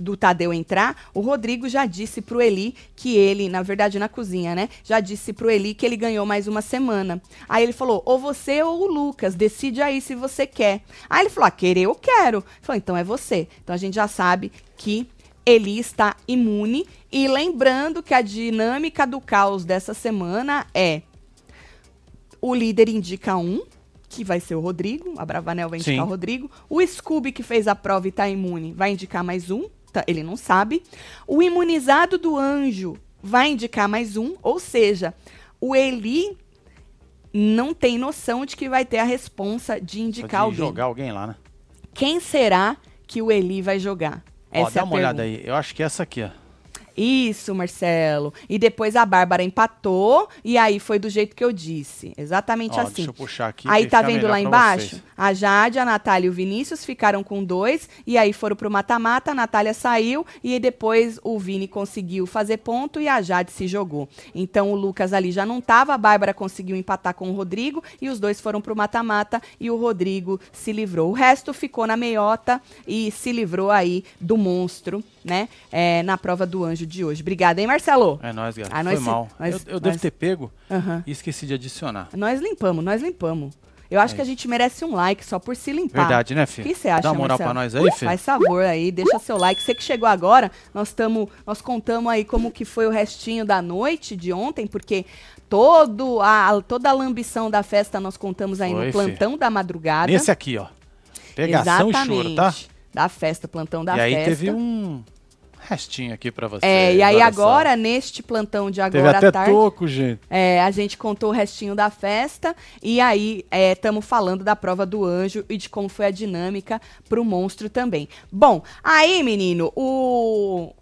[SPEAKER 2] do Tadeu entrar, o Rodrigo já disse pro Eli que ele, na verdade na cozinha, né? Já disse pro Eli que ele ganhou mais uma semana. Aí ele falou: ou você ou o Lucas, decide aí se você quer. Aí ele falou: ah, querer eu quero. Ele falou: então é você. Então a gente já sabe que Eli está imune. E lembrando que a dinâmica do caos dessa semana é o líder indica um, que vai ser o Rodrigo. A Bravanel vai indicar
[SPEAKER 1] Sim.
[SPEAKER 2] o Rodrigo. O Scooby, que fez a prova e tá imune, vai indicar mais um. Tá- ele não sabe. O imunizado do anjo vai indicar mais um. Ou seja, o Eli não tem noção de que vai ter a responsa de indicar
[SPEAKER 1] de
[SPEAKER 2] alguém.
[SPEAKER 1] jogar alguém lá, né?
[SPEAKER 2] Quem será que o Eli vai jogar?
[SPEAKER 1] Ó,
[SPEAKER 2] Essa
[SPEAKER 1] dá
[SPEAKER 2] é a
[SPEAKER 1] uma olhada
[SPEAKER 2] pergunta.
[SPEAKER 1] aí. Eu acho que é essa aqui, ó.
[SPEAKER 2] Isso, Marcelo. E depois a Bárbara empatou e aí foi do jeito que eu disse. Exatamente
[SPEAKER 1] Ó,
[SPEAKER 2] assim.
[SPEAKER 1] Deixa eu puxar aqui.
[SPEAKER 2] Aí tá vendo lá embaixo?
[SPEAKER 1] vocês.
[SPEAKER 2] A Jade, a Natália e o Vinícius ficaram com dois. E aí foram pro mata-mata, a Natália saiu. E depois o Vini conseguiu fazer ponto e a Jade se jogou. Então o Lucas ali já não tava, a Bárbara conseguiu empatar com o Rodrigo. E os dois foram pro mata-mata e o Rodrigo se livrou. O resto ficou na meiota e se livrou aí do monstro, né? É, na prova do anjo de hoje. Obrigada, hein, Marcelo?
[SPEAKER 1] É nóis, galera.
[SPEAKER 2] Ah,
[SPEAKER 1] Foi
[SPEAKER 2] nós-
[SPEAKER 1] mal.
[SPEAKER 2] nós-
[SPEAKER 1] eu eu devo
[SPEAKER 2] nós-
[SPEAKER 1] ter pego e esqueci de adicionar.
[SPEAKER 2] Nós limpamos, nós limpamos. Eu acho
[SPEAKER 1] É
[SPEAKER 2] que a gente merece um like só por se limpar.
[SPEAKER 1] Verdade, né,
[SPEAKER 2] O
[SPEAKER 1] filho?
[SPEAKER 2] que você acha,
[SPEAKER 1] Dá uma moral
[SPEAKER 2] Marcelo?
[SPEAKER 1] pra nós aí, filho.
[SPEAKER 2] Faz favor aí, deixa seu like. Você que chegou agora, nós estamos, nós contamos aí como que foi o restinho da noite de ontem, porque todo a, toda a lambição da festa nós contamos aí
[SPEAKER 1] Foi,
[SPEAKER 2] no plantão da madrugada.
[SPEAKER 1] Nesse aqui, ó. Pegação
[SPEAKER 2] Exatamente.
[SPEAKER 1] e choro, tá?
[SPEAKER 2] Da festa, plantão da
[SPEAKER 1] e aí
[SPEAKER 2] festa.
[SPEAKER 1] teve um restinho aqui pra você.
[SPEAKER 2] É, e aí
[SPEAKER 1] olha só.
[SPEAKER 2] agora, neste plantão de
[SPEAKER 1] Teve
[SPEAKER 2] agora
[SPEAKER 1] até
[SPEAKER 2] à tarde,
[SPEAKER 1] toco, gente.
[SPEAKER 2] É, a gente contou o restinho da festa e aí estamos falando da prova do anjo e de como foi a dinâmica pro monstro também. Bom, aí, menino, o.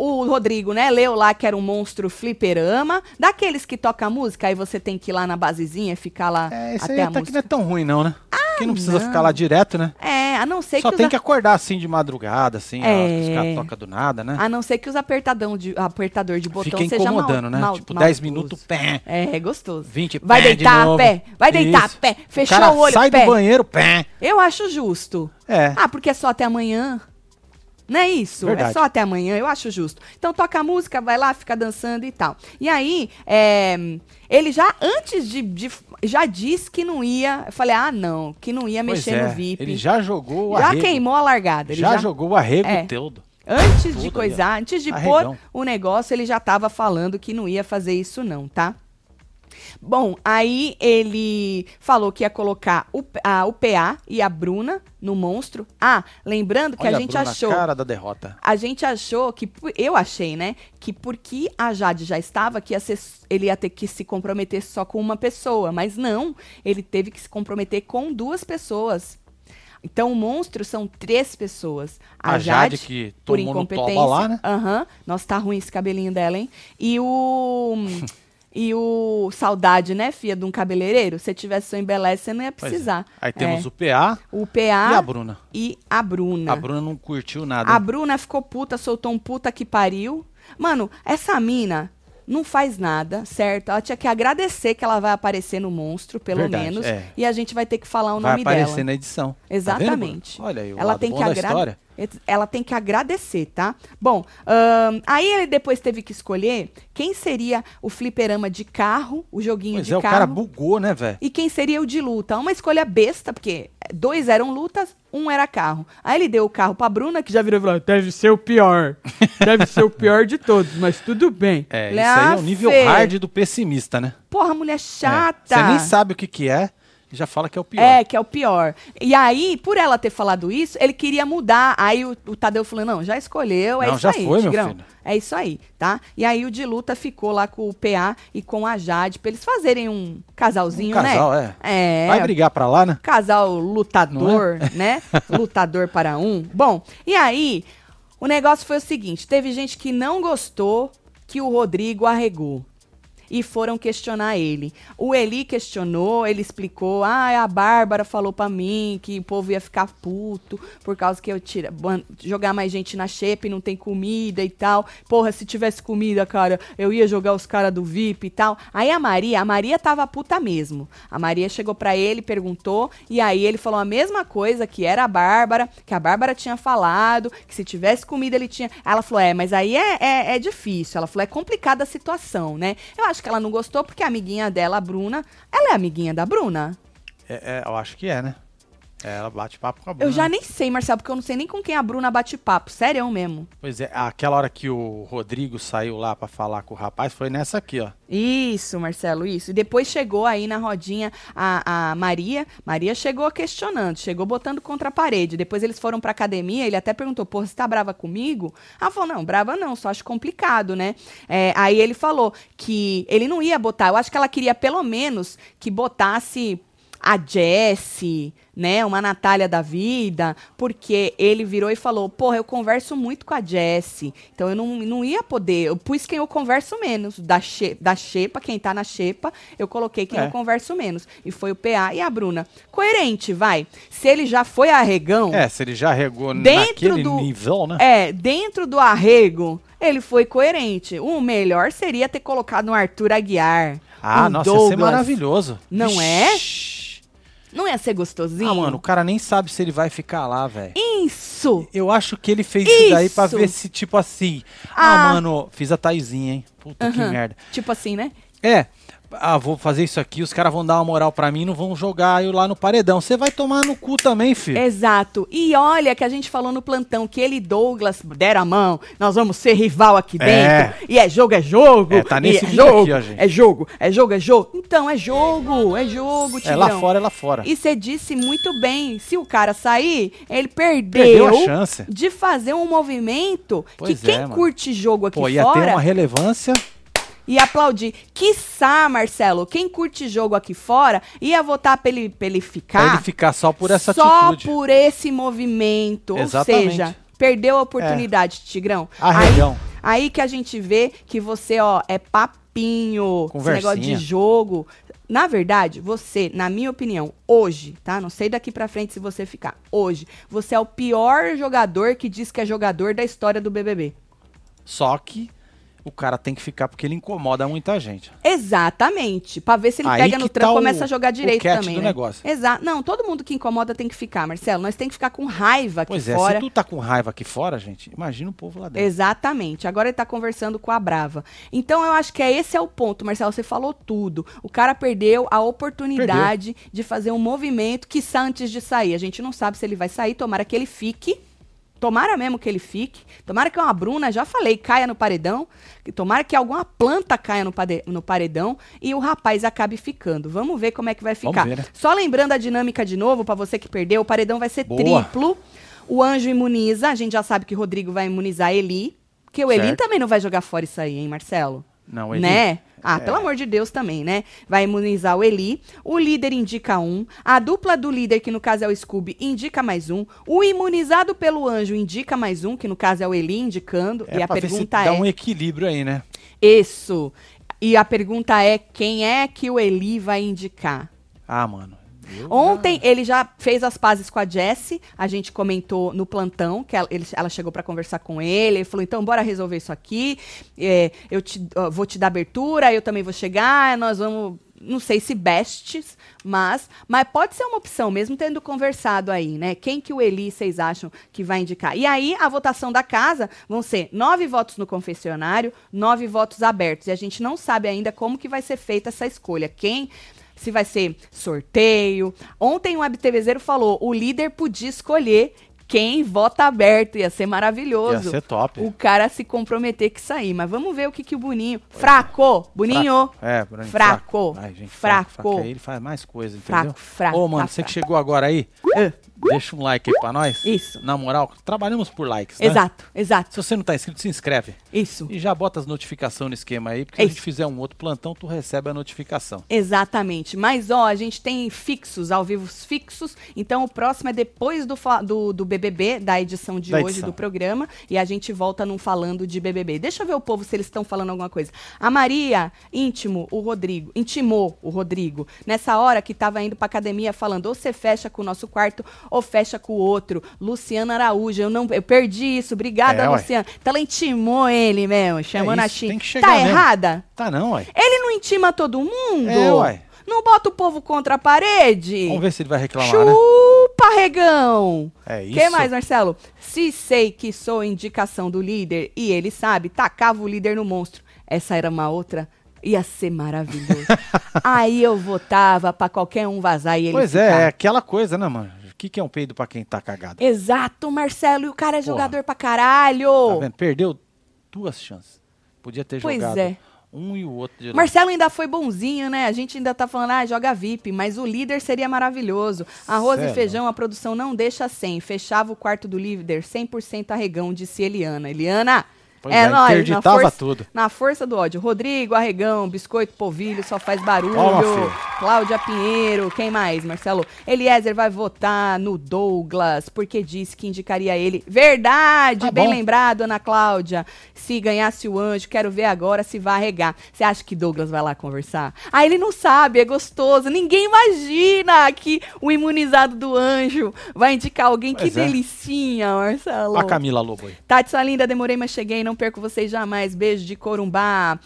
[SPEAKER 2] O Rodrigo, né, leu lá que era um monstro fliperama, daqueles que toca música, aí você tem que ir lá na basezinha, ficar lá
[SPEAKER 1] É, isso
[SPEAKER 2] até
[SPEAKER 1] aí
[SPEAKER 2] a
[SPEAKER 1] até que
[SPEAKER 2] música.
[SPEAKER 1] não é tão ruim, não, né? Que não precisa
[SPEAKER 2] não.
[SPEAKER 1] ficar lá direto, né?
[SPEAKER 2] É, a não ser
[SPEAKER 1] Só
[SPEAKER 2] que
[SPEAKER 1] tem
[SPEAKER 2] os
[SPEAKER 1] que acordar assim de madrugada, assim,
[SPEAKER 2] É.
[SPEAKER 1] ó, os caras tocam do nada, né?
[SPEAKER 2] a não ser que os apertadão de apertador de botão
[SPEAKER 1] Fica
[SPEAKER 2] seja mal,
[SPEAKER 1] incomodando, né?
[SPEAKER 2] mal-
[SPEAKER 1] tipo,
[SPEAKER 2] maldoso.
[SPEAKER 1] 10 minutos, pé.
[SPEAKER 2] É, é gostoso.
[SPEAKER 1] 20,
[SPEAKER 2] Vai
[SPEAKER 1] pé de
[SPEAKER 2] deitar
[SPEAKER 1] novo.
[SPEAKER 2] pé, vai deitar
[SPEAKER 1] Isso.
[SPEAKER 2] pé,
[SPEAKER 1] O
[SPEAKER 2] fechou
[SPEAKER 1] cara
[SPEAKER 2] o olho,
[SPEAKER 1] sai
[SPEAKER 2] pé.
[SPEAKER 1] do banheiro, pé.
[SPEAKER 2] Eu acho justo.
[SPEAKER 1] É.
[SPEAKER 2] Ah, porque é só até amanhã. Não é isso?
[SPEAKER 1] Verdade.
[SPEAKER 2] É só até amanhã, eu acho justo. Então toca a música, vai lá, fica dançando e tal. E aí, é, ele já, antes de, de- Já disse que não ia. Eu falei, ah, não, que não ia
[SPEAKER 1] Pois
[SPEAKER 2] mexer
[SPEAKER 1] é,
[SPEAKER 2] no VIP.
[SPEAKER 1] Ele já jogou o
[SPEAKER 2] Já
[SPEAKER 1] arrego.
[SPEAKER 2] queimou a largada. Ele
[SPEAKER 1] já,
[SPEAKER 2] já,
[SPEAKER 1] jogou o arrego
[SPEAKER 2] É.
[SPEAKER 1] todo.
[SPEAKER 2] Antes de
[SPEAKER 1] Tudo ali,
[SPEAKER 2] coisar, antes de
[SPEAKER 1] Arregão.
[SPEAKER 2] pôr o negócio, ele já tava falando que não ia fazer isso, não, tá? Bom, aí ele falou que ia colocar o, a, o PA e a Bruna no monstro. Ah, lembrando que
[SPEAKER 1] Olha
[SPEAKER 2] a gente
[SPEAKER 1] Bruna,
[SPEAKER 2] achou.
[SPEAKER 1] cara da derrota.
[SPEAKER 2] A gente achou que. Eu achei, né? Que porque a Jade já estava, que ia ser, ele ia ter que se comprometer só com uma pessoa. Mas não. Ele teve que se comprometer com duas pessoas. Então o monstro são três pessoas. A,
[SPEAKER 1] A Jade,
[SPEAKER 2] Jade,
[SPEAKER 1] que
[SPEAKER 2] por incompetência.
[SPEAKER 1] lá, né?
[SPEAKER 2] Aham. Nossa, tá ruim esse cabelinho dela, hein? E o. e o. Saudade, né, filha de um cabeleireiro? Se tivesse seu embeleze, você não ia
[SPEAKER 1] é.
[SPEAKER 2] precisar.
[SPEAKER 1] Aí temos
[SPEAKER 2] É.
[SPEAKER 1] o PA
[SPEAKER 2] o PA
[SPEAKER 1] e a Bruna.
[SPEAKER 2] e a Bruna.
[SPEAKER 1] A Bruna não curtiu nada.
[SPEAKER 2] A? Bruna ficou puta, soltou um puta que pariu. Mano, essa mina não faz nada, certo? Ela tinha que agradecer que ela vai aparecer no monstro, pelo
[SPEAKER 1] Verdade,
[SPEAKER 2] menos.
[SPEAKER 1] é.
[SPEAKER 2] E a gente vai ter que falar o
[SPEAKER 1] Vai
[SPEAKER 2] nome
[SPEAKER 1] aparecer
[SPEAKER 2] dela.
[SPEAKER 1] na edição. Tá
[SPEAKER 2] Exatamente.
[SPEAKER 1] Bruna? Olha aí, o
[SPEAKER 2] ela tem que
[SPEAKER 1] da
[SPEAKER 2] agra-
[SPEAKER 1] história.
[SPEAKER 2] Ela tem que agradecer, tá? Bom, ahn, aí ele depois teve que escolher quem seria o fliperama de carro, o joguinho
[SPEAKER 1] Pois
[SPEAKER 2] de
[SPEAKER 1] é, o
[SPEAKER 2] carro.
[SPEAKER 1] cara bugou, né, velho?
[SPEAKER 2] E quem seria o de luta? Uma escolha besta, porque dois eram lutas, um era carro. Aí ele deu o carro pra Bruna, que já virou e falou: deve ser o pior. Deve ser o pior de todos, mas tudo bem.
[SPEAKER 1] É, isso aí é
[SPEAKER 2] "Ah,
[SPEAKER 1] o nível
[SPEAKER 2] Fê,
[SPEAKER 1] hard do pessimista, né?
[SPEAKER 2] Porra, mulher
[SPEAKER 1] É.
[SPEAKER 2] chata.
[SPEAKER 1] Você nem sabe o que que é já fala que é o pior.
[SPEAKER 2] É, que é o pior. E aí, por ela ter falado isso, ele queria mudar. Aí o, o Tadeu falou: não, já escolheu, é
[SPEAKER 1] Não,
[SPEAKER 2] isso
[SPEAKER 1] já
[SPEAKER 2] aí,
[SPEAKER 1] foi, meu
[SPEAKER 2] Tigrão.
[SPEAKER 1] filho.
[SPEAKER 2] É isso aí, tá? E aí o de luta ficou lá com o PA e com a Jade, pra eles fazerem um casalzinho,
[SPEAKER 1] Um casal,
[SPEAKER 2] né?
[SPEAKER 1] é.
[SPEAKER 2] É.
[SPEAKER 1] Vai brigar pra lá, né?
[SPEAKER 2] Casal lutador,
[SPEAKER 1] é?
[SPEAKER 2] né? lutador para um. Bom, e aí, o negócio foi o seguinte: teve gente que não gostou que o Rodrigo arregou. E foram questionar ele. O Eli questionou, ele explicou: ah, a Bárbara falou pra mim que o povo ia ficar puto por causa que eu tira, jogar mais gente na xepa e não tem comida e tal. Porra, se tivesse comida, cara, eu ia jogar os caras do VIP e tal. Aí a Maria, a Maria tava puta mesmo. A Maria chegou pra ele, perguntou, e aí ele falou a mesma coisa que era a Bárbara, que a Bárbara tinha falado, que se tivesse comida ele tinha. Ela falou: é, mas aí é, é, é difícil. Ela falou: é complicada a situação, né? Eu acho que ela não gostou porque a amiguinha dela, a Bruna, ela é amiguinha da Bruna.
[SPEAKER 1] É, é, eu acho que é, né? É, ela bate papo com a Bruna.
[SPEAKER 2] Eu já nem sei, Marcelo, porque eu não sei nem com quem a Bruna bate papo. Sério mesmo.
[SPEAKER 1] Pois é, aquela hora que o Rodrigo saiu lá pra falar com o rapaz foi nessa aqui, ó.
[SPEAKER 2] Isso, Marcelo, isso. E depois chegou aí na rodinha a, a Maria. Maria chegou questionando, chegou botando contra a parede. Depois eles foram pra academia, ele até perguntou, porra, você tá brava comigo? Ela falou, não, brava não, só acho complicado, né? É, aí ele falou que ele não ia botar, eu acho que ela queria pelo menos que botasse a Jessie, né, uma Natália da vida, porque ele virou e falou, porra, eu converso muito com a Jessie, então eu não, não ia poder, eu pus quem eu converso menos, da, xe, da Xepa, quem tá na Xepa, eu coloquei quem
[SPEAKER 1] É.
[SPEAKER 2] eu converso menos, e foi o PA e a Bruna. Coerente, vai, se ele já foi arregão,
[SPEAKER 1] É, se ele já regou
[SPEAKER 2] Dentro
[SPEAKER 1] naquele
[SPEAKER 2] do-
[SPEAKER 1] nível, né?
[SPEAKER 2] é, dentro do arrego, ele foi coerente. O melhor seria ter colocado um Arthur Aguiar.
[SPEAKER 1] Ah,
[SPEAKER 2] um
[SPEAKER 1] nossa, ia ser
[SPEAKER 2] Douglas.
[SPEAKER 1] maravilhoso.
[SPEAKER 2] Não é? Não ia ser gostosinho?
[SPEAKER 1] Ah, mano, o cara nem sabe se ele vai ficar lá, velho.
[SPEAKER 2] Isso!
[SPEAKER 1] Eu acho que ele fez isso, daí pra
[SPEAKER 2] Isso.
[SPEAKER 1] ver se, tipo assim. Ah,
[SPEAKER 2] Ah.
[SPEAKER 1] mano, fiz a Taizinha, hein? Puta que
[SPEAKER 2] Aham.
[SPEAKER 1] merda.
[SPEAKER 2] Tipo assim, né?
[SPEAKER 1] É. Ah, vou fazer isso aqui, os caras vão dar uma moral pra mim, não vão jogar eu lá no paredão. Você vai tomar no cu também, filho.
[SPEAKER 2] Exato. E olha que a gente falou no plantão que ele e Douglas deram a mão. Nós vamos ser rival aqui
[SPEAKER 1] É.
[SPEAKER 2] dentro. E é jogo, é jogo.
[SPEAKER 1] É, tá nesse
[SPEAKER 2] é jogo,
[SPEAKER 1] aqui, ó, gente.
[SPEAKER 2] É jogo, é jogo, é jogo. Então, é jogo, é jogo,
[SPEAKER 1] É
[SPEAKER 2] Tigrão.
[SPEAKER 1] lá fora, é lá fora.
[SPEAKER 2] E você disse muito bem, se o cara sair, ele perdeu,
[SPEAKER 1] Perdeu a chance.
[SPEAKER 2] de fazer um movimento
[SPEAKER 1] Pois
[SPEAKER 2] que quem
[SPEAKER 1] é, mano.
[SPEAKER 2] curte jogo aqui
[SPEAKER 1] Pô, ia
[SPEAKER 2] fora
[SPEAKER 1] ter uma relevância.
[SPEAKER 2] Ia aplaudir. Quiçá, Marcelo, quem curte jogo aqui fora ia votar pra ele, pra ele ficar
[SPEAKER 1] Pra ele ficar só por essa
[SPEAKER 2] só
[SPEAKER 1] atitude.
[SPEAKER 2] por esse movimento.
[SPEAKER 1] Exatamente.
[SPEAKER 2] Ou seja, perdeu a oportunidade, Tigrão.
[SPEAKER 1] Arregão.
[SPEAKER 2] Aí, aí que a gente vê que você, ó, é papinho, esse negócio de jogo. Na verdade, você, na minha opinião, hoje, tá? Não sei daqui pra frente se você ficar. Hoje, você é o pior jogador que diz que é jogador da história do BBB.
[SPEAKER 1] Só que o cara tem que ficar porque ele incomoda muita gente.
[SPEAKER 2] Exatamente. Pra ver se ele
[SPEAKER 1] Aí
[SPEAKER 2] pega no
[SPEAKER 1] que
[SPEAKER 2] trampo e
[SPEAKER 1] tá o-
[SPEAKER 2] começa a jogar
[SPEAKER 1] o
[SPEAKER 2] direito
[SPEAKER 1] catch
[SPEAKER 2] também.
[SPEAKER 1] do
[SPEAKER 2] né?
[SPEAKER 1] negócio.
[SPEAKER 2] Exato. Não, todo mundo que incomoda tem que ficar, Marcelo. Nós tem que ficar com raiva aqui
[SPEAKER 1] Pois é,
[SPEAKER 2] fora.
[SPEAKER 1] se tu tá com raiva aqui fora, gente, imagina o povo lá dentro.
[SPEAKER 2] Exatamente. Agora ele tá conversando com a Brava. Então eu acho que é esse é o ponto, Marcelo. Você falou tudo. O cara perdeu a oportunidade de fazer um movimento que antes de sair. A gente não sabe se ele vai sair, tomara que ele fique. Tomara mesmo que ele fique. Tomara que uma Bruna, já falei, caia no paredão. que Tomara que alguma planta caia no, no paredão e o rapaz acabe ficando. Vamos ver como é que vai ficar.
[SPEAKER 1] ver, né?
[SPEAKER 2] Só lembrando a dinâmica de novo, pra você que perdeu, o paredão vai ser
[SPEAKER 1] Boa.
[SPEAKER 2] triplo. O anjo imuniza. A gente já sabe que o Rodrigo vai imunizar Eli. Porque o Eli
[SPEAKER 1] Certo.
[SPEAKER 2] também não vai jogar fora isso aí, hein, Marcelo?
[SPEAKER 1] Não, ele...
[SPEAKER 2] Né? Ah,
[SPEAKER 1] É.
[SPEAKER 2] pelo amor de Deus também, né? Vai imunizar o Eli. O líder indica um. A dupla do líder, que no caso é o Scooby, indica mais um. O imunizado pelo anjo indica mais um, que no caso é o Eli indicando.
[SPEAKER 1] É
[SPEAKER 2] e a pergunta
[SPEAKER 1] dá
[SPEAKER 2] é.
[SPEAKER 1] um equilíbrio aí, né?
[SPEAKER 2] Isso. E a pergunta é: quem é que o Eli vai indicar?
[SPEAKER 1] Ah, mano.
[SPEAKER 2] Ontem ele já fez as pazes com a Jessie. A gente comentou no plantão que ela, ele- ela chegou pra conversar com ele. Ele falou: então, bora resolver isso aqui. É, eu te- ó, vou te dar abertura, eu também vou chegar. Nós vamos. Não sei se bestes, mas, mas pode ser uma opção, mesmo tendo conversado aí, né? Quem que o Eli vocês acham que vai indicar? E aí, a votação da casa vão ser nove votos no confessionário, nove votos abertos. E a gente não sabe ainda como que vai ser feita essa escolha. Quem se vai ser sorteio. Ontem o WebTVZero falou, o líder podia escolher quem vota aberto, ia ser maravilhoso.
[SPEAKER 1] Ia ser top.
[SPEAKER 2] O cara se comprometer que sair, mas vamos ver o que que o Boninho... Fraco! Boninho!
[SPEAKER 1] É, Bruninho,
[SPEAKER 2] Fraco.
[SPEAKER 1] Ai, gente,
[SPEAKER 2] Fraco.
[SPEAKER 1] fraco. fraco. Aí ele faz mais coisa, entendeu?
[SPEAKER 2] Fraco, fraco,
[SPEAKER 1] Ô, mano,
[SPEAKER 2] tá
[SPEAKER 1] você que
[SPEAKER 2] fraco.
[SPEAKER 1] chegou agora aí,
[SPEAKER 2] Ah,
[SPEAKER 1] deixa um like aí pra nós.
[SPEAKER 2] Isso.
[SPEAKER 1] Na moral, trabalhamos por likes, né?
[SPEAKER 2] exato, exato.
[SPEAKER 1] Se você não tá inscrito, se inscreve.
[SPEAKER 2] Isso.
[SPEAKER 1] E já bota as notificações no esquema aí, porque
[SPEAKER 2] É
[SPEAKER 1] se a gente
[SPEAKER 2] isso.
[SPEAKER 1] fizer um outro plantão, tu recebe a notificação.
[SPEAKER 2] Exatamente. Mas, ó, a gente tem fixos, ao vivo fixos. Então, o próximo é depois do, do, do BBB, da edição de
[SPEAKER 1] Da
[SPEAKER 2] hoje
[SPEAKER 1] edição.
[SPEAKER 2] do programa. E a gente volta num falando de BBB. Deixa eu ver o povo se eles estão falando alguma coisa. A Maria, íntimo, o Rodrigo, intimou o Rodrigo. Nessa hora que tava indo pra academia falando, ou você fecha com o nosso quarto, ou fecha com o outro. Luciana Araújo, eu não eu perdi isso. Obrigada,
[SPEAKER 1] É, ué.
[SPEAKER 2] Luciana. Então ela intimou ele mesmo, chamando
[SPEAKER 1] É
[SPEAKER 2] a
[SPEAKER 1] isso, que chegar
[SPEAKER 2] Tá
[SPEAKER 1] mesmo.
[SPEAKER 2] errada?
[SPEAKER 1] Tá não, ué.
[SPEAKER 2] Ele não intima todo mundo?
[SPEAKER 1] É, uai.
[SPEAKER 2] Não bota o povo contra a parede?
[SPEAKER 1] Vamos ver se ele vai reclamar, né?
[SPEAKER 2] Chupa, regão!
[SPEAKER 1] É isso.
[SPEAKER 2] que mais, Marcelo? Se sei que sou indicação do líder e ele sabe, tacava o líder no monstro. Essa era uma outra. Ia ser maravilhoso. Aí eu votava pra qualquer um vazar e ele
[SPEAKER 1] Pois
[SPEAKER 2] ficar.
[SPEAKER 1] é, é aquela coisa, né, mano? O que, que é um peido pra quem tá cagado?
[SPEAKER 2] Exato, Marcelo. E o cara é
[SPEAKER 1] Porra.
[SPEAKER 2] jogador pra caralho.
[SPEAKER 1] Tá vendo? Perdeu duas chances. Podia ter
[SPEAKER 2] Pois
[SPEAKER 1] jogado
[SPEAKER 2] é.
[SPEAKER 1] um e o outro de.
[SPEAKER 2] Marcelo ainda foi bonzinho, né? A gente ainda tá falando, ah, joga VIP, mas o líder seria maravilhoso. Arroz
[SPEAKER 1] é
[SPEAKER 2] e feijão, a produção não deixa sem. Fechava o quarto do líder, 100% arregão, disse Eliana. Eliana,
[SPEAKER 1] Pois
[SPEAKER 2] é
[SPEAKER 1] é,
[SPEAKER 2] nóis. Na
[SPEAKER 1] interditava
[SPEAKER 2] força,
[SPEAKER 1] tudo.
[SPEAKER 2] na força do ódio. Rodrigo, arregão, biscoito, polvilho, só faz barulho. Cláudia Pinheiro, quem mais, Marcelo? Eliezer vai votar no Douglas, porque disse que indicaria ele. Verdade,
[SPEAKER 1] Tá
[SPEAKER 2] bem
[SPEAKER 1] bom.
[SPEAKER 2] lembrado, Ana Cláudia. Se ganhasse o anjo, quero ver agora se vai arregar. Você acha que Douglas vai lá conversar? Ah, ele não sabe, é gostoso. Ninguém imagina que o imunizado do anjo vai indicar alguém.
[SPEAKER 1] Pois
[SPEAKER 2] que
[SPEAKER 1] é.
[SPEAKER 2] delicinha, Marcelo.
[SPEAKER 1] A Camila Lobo aí.
[SPEAKER 2] Tati, sua linda, demorei, mas cheguei, não perco vocês jamais. Beijo de Corumbá.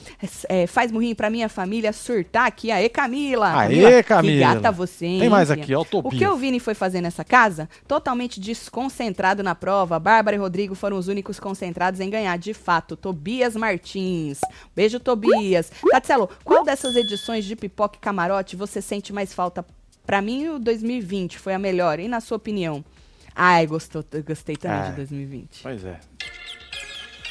[SPEAKER 2] É, faz murrinho pra minha família surtar aqui. Aê, Camila.
[SPEAKER 1] Aê,
[SPEAKER 2] Que
[SPEAKER 1] Camila.
[SPEAKER 2] gata você, hein?
[SPEAKER 1] Tem mais aqui, ó, o
[SPEAKER 2] que o Vini foi fazer nessa casa? Totalmente desconcentrado na prova. Bárbara e Rodrigo foram os únicos concentrados em ganhar, de fato. Tobias Martins. Beijo, Tobias. Tatselo, qual dessas edições de Pipoca e Camarote você sente mais falta? Pra mim, o 2020 foi a melhor. E na sua opinião? Ai, gostou, gostei também
[SPEAKER 1] Ah.
[SPEAKER 2] de 2020.
[SPEAKER 1] Pois é.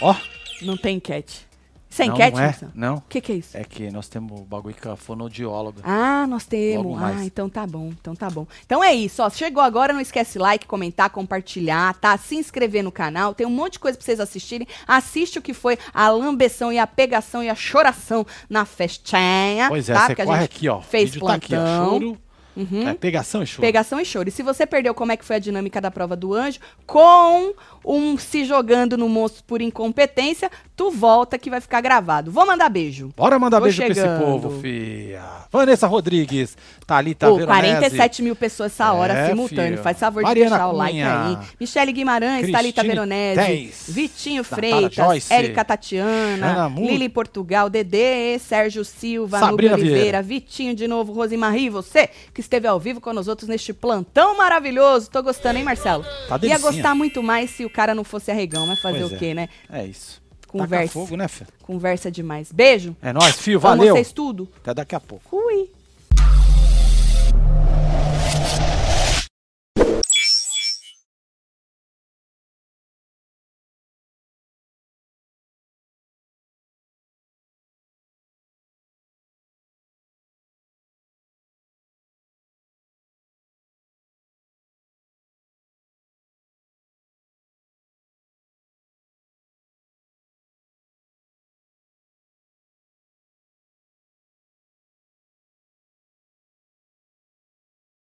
[SPEAKER 1] Ó,
[SPEAKER 2] Não tem enquete. Isso é
[SPEAKER 1] não,
[SPEAKER 2] enquete,
[SPEAKER 1] não é? Não.
[SPEAKER 2] O que, que é isso?
[SPEAKER 1] É que nós temos o bagulho com a fonoaudióloga.
[SPEAKER 2] Ah, nós temos. Ah, então tá bom, então tá bom. Então é isso, ó. Chegou agora, não esquece like, comentar, compartilhar, tá? Se inscrever no canal. Tem um monte de coisa pra vocês assistirem. Assiste o que foi a lambeção e a pegação e a choração na festinha.
[SPEAKER 1] Pois é,
[SPEAKER 2] tá?
[SPEAKER 1] você corre
[SPEAKER 2] gente
[SPEAKER 1] aqui, ó.
[SPEAKER 2] Fez
[SPEAKER 1] o vídeo tá aqui, ó.
[SPEAKER 2] plantão.
[SPEAKER 1] Choro. É, pegação e choro.
[SPEAKER 2] Pegação e choro. E se você perdeu como é que foi a dinâmica da prova do anjo, com um se jogando no monstro por incompetência, tu volta que vai ficar gravado. Vou mandar beijo.
[SPEAKER 1] Bora mandar
[SPEAKER 2] Tô
[SPEAKER 1] beijo pra esse
[SPEAKER 2] chegando.
[SPEAKER 1] povo, fia. Vanessa Rodrigues, Thalita
[SPEAKER 2] Pô,
[SPEAKER 1] Veronese.
[SPEAKER 2] 47 mil pessoas essa hora,
[SPEAKER 1] É,
[SPEAKER 2] simultâneo. Faz favor
[SPEAKER 1] Mariana
[SPEAKER 2] de deixar o like
[SPEAKER 1] Cunha.
[SPEAKER 2] aí. Michele Guimarães, Thalita
[SPEAKER 1] Cristine
[SPEAKER 2] Veronese,
[SPEAKER 1] Tez,
[SPEAKER 2] Vitinho
[SPEAKER 1] Natália
[SPEAKER 2] Freitas, Érica Tatiana, Lili Portugal, Dedê, Sérgio Silva,
[SPEAKER 1] Sabrina
[SPEAKER 2] Nubia Oliveira. Vitinho de novo, Rosimarie, você que esteve ao vivo com nós outros neste plantão maravilhoso. Tô gostando, hein, Marcelo?
[SPEAKER 1] Tá
[SPEAKER 2] Ia gostar muito mais se o cara não fosse arregão, mas fazer
[SPEAKER 1] Pois
[SPEAKER 2] o
[SPEAKER 1] é.
[SPEAKER 2] quê, né?
[SPEAKER 1] É isso.
[SPEAKER 2] Conversa.
[SPEAKER 1] Taca fogo, né, filho?
[SPEAKER 2] Conversa demais. Beijo.
[SPEAKER 1] É nóis, fio.
[SPEAKER 2] Amo
[SPEAKER 1] Valeu.
[SPEAKER 2] vocês tudo.
[SPEAKER 1] Até daqui a pouco.
[SPEAKER 2] Fui.